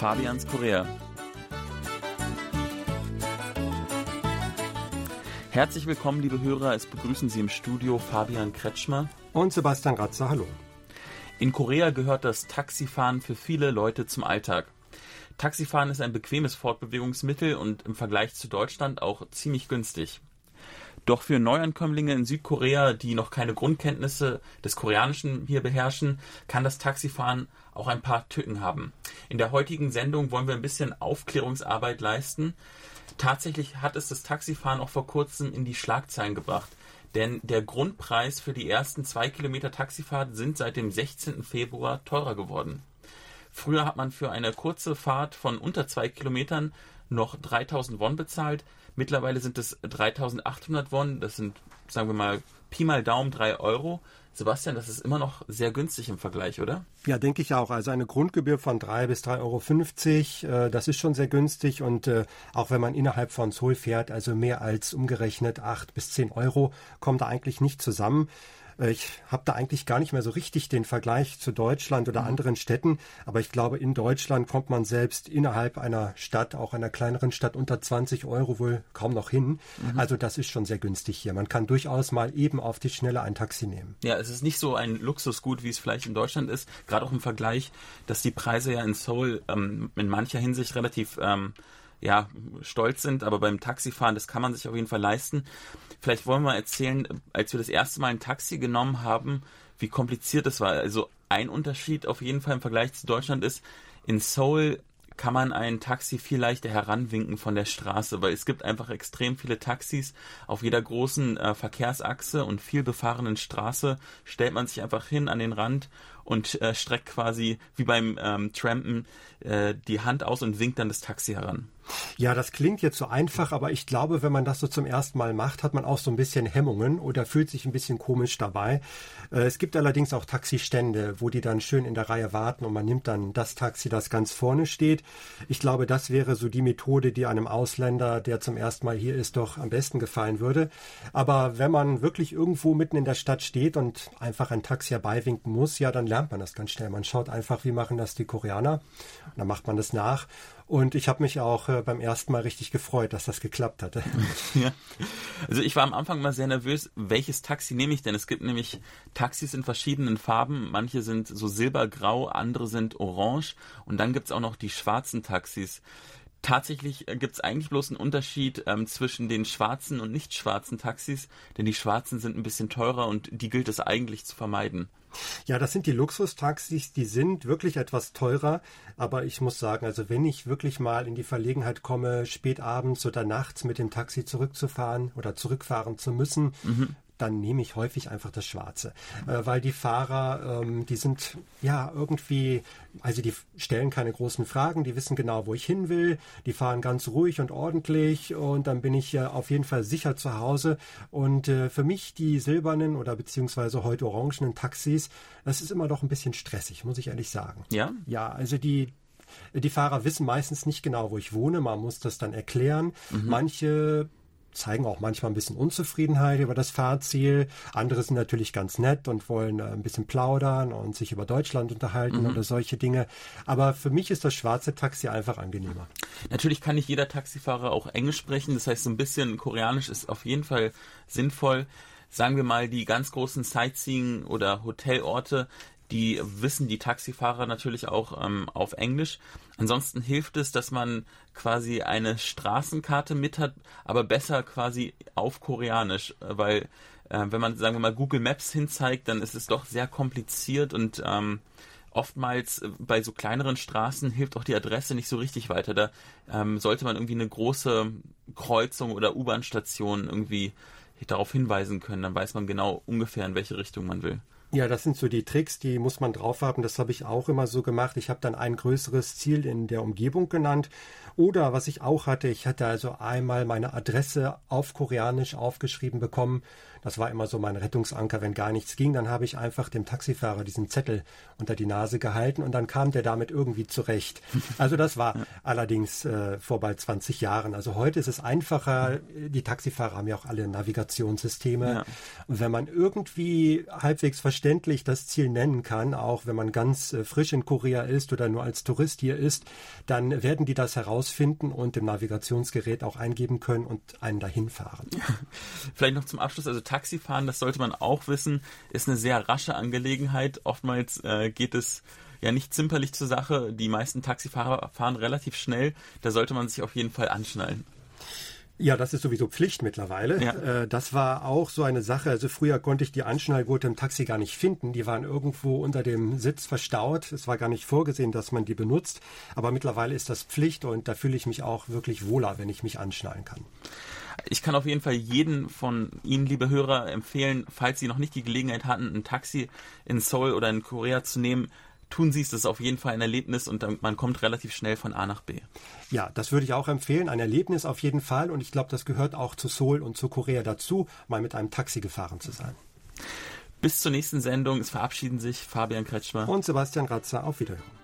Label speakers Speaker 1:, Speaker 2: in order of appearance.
Speaker 1: Fabians Korea. Herzlich willkommen, liebe Hörer. Es begrüßen Sie im Studio Fabian Kretschmer
Speaker 2: und Sebastian Ratzer. Hallo.
Speaker 1: In Korea gehört das Taxifahren für viele Leute zum Alltag. Taxifahren ist ein bequemes Fortbewegungsmittel und im Vergleich zu Deutschland auch ziemlich günstig. Doch für Neuankömmlinge in Südkorea, die noch keine Grundkenntnisse des Koreanischen hier beherrschen, kann das Taxifahren auch ein paar Tücken haben. In der heutigen Sendung wollen wir ein bisschen Aufklärungsarbeit leisten. Tatsächlich hat es das Taxifahren auch vor kurzem in die Schlagzeilen gebracht. Denn der Grundpreis für die ersten zwei Kilometer Taxifahrt sind seit dem 16. Februar teurer geworden. Früher hat man für eine kurze Fahrt von unter zwei Kilometern noch 3000 Won bezahlt. Mittlerweile sind es 3800 Won. Das sind, sagen wir mal, Pi mal Daumen 3 Euro. Sebastian, das ist immer noch sehr günstig im Vergleich, oder?
Speaker 2: Ja, denke ich auch. Also eine Grundgebühr von 3 bis 3,50 Euro, äh, das ist schon sehr günstig. Und äh, auch wenn man innerhalb von Seoul fährt, also mehr als umgerechnet 8 bis 10 Euro, kommt da eigentlich nicht zusammen. Äh, ich habe da eigentlich gar nicht mehr so richtig den Vergleich zu Deutschland oder mhm. anderen Städten, aber ich glaube, in Deutschland kommt man selbst innerhalb einer Stadt, auch einer kleineren Stadt, unter 20 Euro wohl kaum noch hin. Mhm. Also das ist schon sehr günstig hier. Man kann durchaus mal eben auf die Schnelle ein Taxi nehmen.
Speaker 1: Ja, es ist nicht so ein Luxusgut, wie es vielleicht in Deutschland ist, gerade auch im Vergleich, dass die Preise ja in Seoul ähm, in mancher Hinsicht relativ ähm, ja, stolz sind, aber beim Taxifahren, das kann man sich auf jeden Fall leisten. Vielleicht wollen wir erzählen, als wir das erste Mal ein Taxi genommen haben, wie kompliziert es war. Also ein Unterschied auf jeden Fall im Vergleich zu Deutschland ist, in Seoul kann man ein Taxi viel leichter heranwinken von der Straße, weil es gibt einfach extrem viele Taxis auf jeder großen äh, Verkehrsachse und viel befahrenen Straße stellt man sich einfach hin an den Rand und äh, streckt quasi wie beim ähm, Trampen äh, die Hand aus und winkt dann das Taxi heran.
Speaker 2: Ja, das klingt jetzt so einfach, aber ich glaube, wenn man das so zum ersten Mal macht, hat man auch so ein bisschen Hemmungen oder fühlt sich ein bisschen komisch dabei. Äh, es gibt allerdings auch Taxistände, wo die dann schön in der Reihe warten und man nimmt dann das Taxi, das ganz vorne steht. Ich glaube, das wäre so die Methode, die einem Ausländer, der zum ersten Mal hier ist, doch am besten gefallen würde. Aber wenn man wirklich irgendwo mitten in der Stadt steht und einfach ein Taxi herbeiwinken muss, ja, dann lernt man das ganz schnell. Man schaut einfach, wie machen das die Koreaner. Und dann macht man das nach. Und ich habe mich auch äh, beim ersten Mal richtig gefreut, dass das geklappt hatte.
Speaker 1: Ja. Also ich war am Anfang mal sehr nervös, welches Taxi nehme ich denn? Es gibt nämlich Taxis in verschiedenen Farben. Manche sind so silbergrau, andere sind orange. Und dann gibt's auch noch die schwarzen Taxis. Tatsächlich äh, gibt es eigentlich bloß einen Unterschied ähm, zwischen den schwarzen und nicht schwarzen Taxis, denn die schwarzen sind ein bisschen teurer und die gilt es eigentlich zu vermeiden.
Speaker 2: Ja, das sind die Luxustaxis, die sind wirklich etwas teurer, aber ich muss sagen, also wenn ich wirklich mal in die Verlegenheit komme, spät abends oder nachts mit dem Taxi zurückzufahren oder zurückfahren zu müssen, mhm dann nehme ich häufig einfach das Schwarze. Äh, weil die Fahrer, ähm, die sind ja irgendwie, also die stellen keine großen Fragen, die wissen genau, wo ich hin will, die fahren ganz ruhig und ordentlich und dann bin ich äh, auf jeden Fall sicher zu Hause. Und äh, für mich die silbernen oder beziehungsweise heute orangenen Taxis, das ist immer doch ein bisschen stressig, muss ich ehrlich sagen.
Speaker 1: Ja?
Speaker 2: Ja, also die, die Fahrer wissen meistens nicht genau, wo ich wohne. Man muss das dann erklären. Mhm. Manche zeigen auch manchmal ein bisschen Unzufriedenheit über das Fahrziel. Andere sind natürlich ganz nett und wollen äh, ein bisschen plaudern und sich über Deutschland unterhalten mhm. oder solche Dinge. Aber für mich ist das schwarze Taxi einfach angenehmer.
Speaker 1: Natürlich kann nicht jeder Taxifahrer auch Englisch sprechen. Das heißt, so ein bisschen Koreanisch ist auf jeden Fall sinnvoll. Sagen wir mal, die ganz großen Sightseeing- oder Hotelorte, die wissen die Taxifahrer natürlich auch ähm, auf Englisch. Ansonsten hilft es, dass man quasi eine Straßenkarte mit hat, aber besser quasi auf Koreanisch, weil äh, wenn man, sagen wir mal, Google Maps hinzeigt, dann ist es doch sehr kompliziert und ähm, oftmals äh, bei so kleineren Straßen hilft auch die Adresse nicht so richtig weiter. Da ähm, sollte man irgendwie eine große Kreuzung oder U-Bahn-Station irgendwie darauf hinweisen können. Dann weiß man genau ungefähr, in welche Richtung man will.
Speaker 2: Ja, das sind so die Tricks, die muss man drauf haben. Das habe ich auch immer so gemacht. Ich habe dann ein größeres Ziel in der Umgebung genannt. Oder was ich auch hatte, ich hatte also einmal meine Adresse auf Koreanisch aufgeschrieben bekommen das war immer so mein Rettungsanker. Wenn gar nichts ging, dann habe ich einfach dem Taxifahrer diesen Zettel unter die Nase gehalten und dann kam der damit irgendwie zurecht. Also das war ja. allerdings äh, vor bald 20 Jahren. Also heute ist es einfacher. Die Taxifahrer haben ja auch alle Navigationssysteme. Ja. Und wenn man irgendwie halbwegs versteht, selbstverständlich das Ziel nennen kann, auch wenn man ganz äh, frisch in Korea ist oder nur als Tourist hier ist, dann werden die das herausfinden und im Navigationsgerät auch eingeben können und einen dahin fahren.
Speaker 1: Vielleicht noch zum Abschluss, also Taxifahren, das sollte man auch wissen, ist eine sehr rasche Angelegenheit. Oftmals äh, geht es ja nicht zimperlich zur Sache. Die meisten Taxifahrer fahren relativ schnell. Da sollte man sich auf jeden Fall anschnallen.
Speaker 2: Ja, das ist sowieso Pflicht mittlerweile. Ja. Äh, das war auch so eine Sache. Also früher konnte ich die Anschnallgurte im Taxi gar nicht finden. Die waren irgendwo unter dem Sitz verstaut. Es war gar nicht vorgesehen, dass man die benutzt. Aber mittlerweile ist das Pflicht und da fühle ich mich auch wirklich wohler, wenn ich mich anschnallen kann.
Speaker 1: Ich kann auf jeden Fall jeden von Ihnen, liebe Hörer, empfehlen, falls Sie noch nicht die Gelegenheit hatten, ein Taxi in Seoul oder in Korea zu nehmen, tun Sie es, das ist auf jeden Fall ein Erlebnis und man kommt relativ schnell von A nach B.
Speaker 2: Ja, das würde ich auch empfehlen. Ein Erlebnis auf jeden Fall und ich glaube, das gehört auch zu Seoul und zu Korea dazu, mal mit einem Taxi gefahren zu sein.
Speaker 1: Bis zur nächsten Sendung. Es verabschieden sich Fabian Kretschmer
Speaker 2: und Sebastian Ratzer. Auf Wiederhören.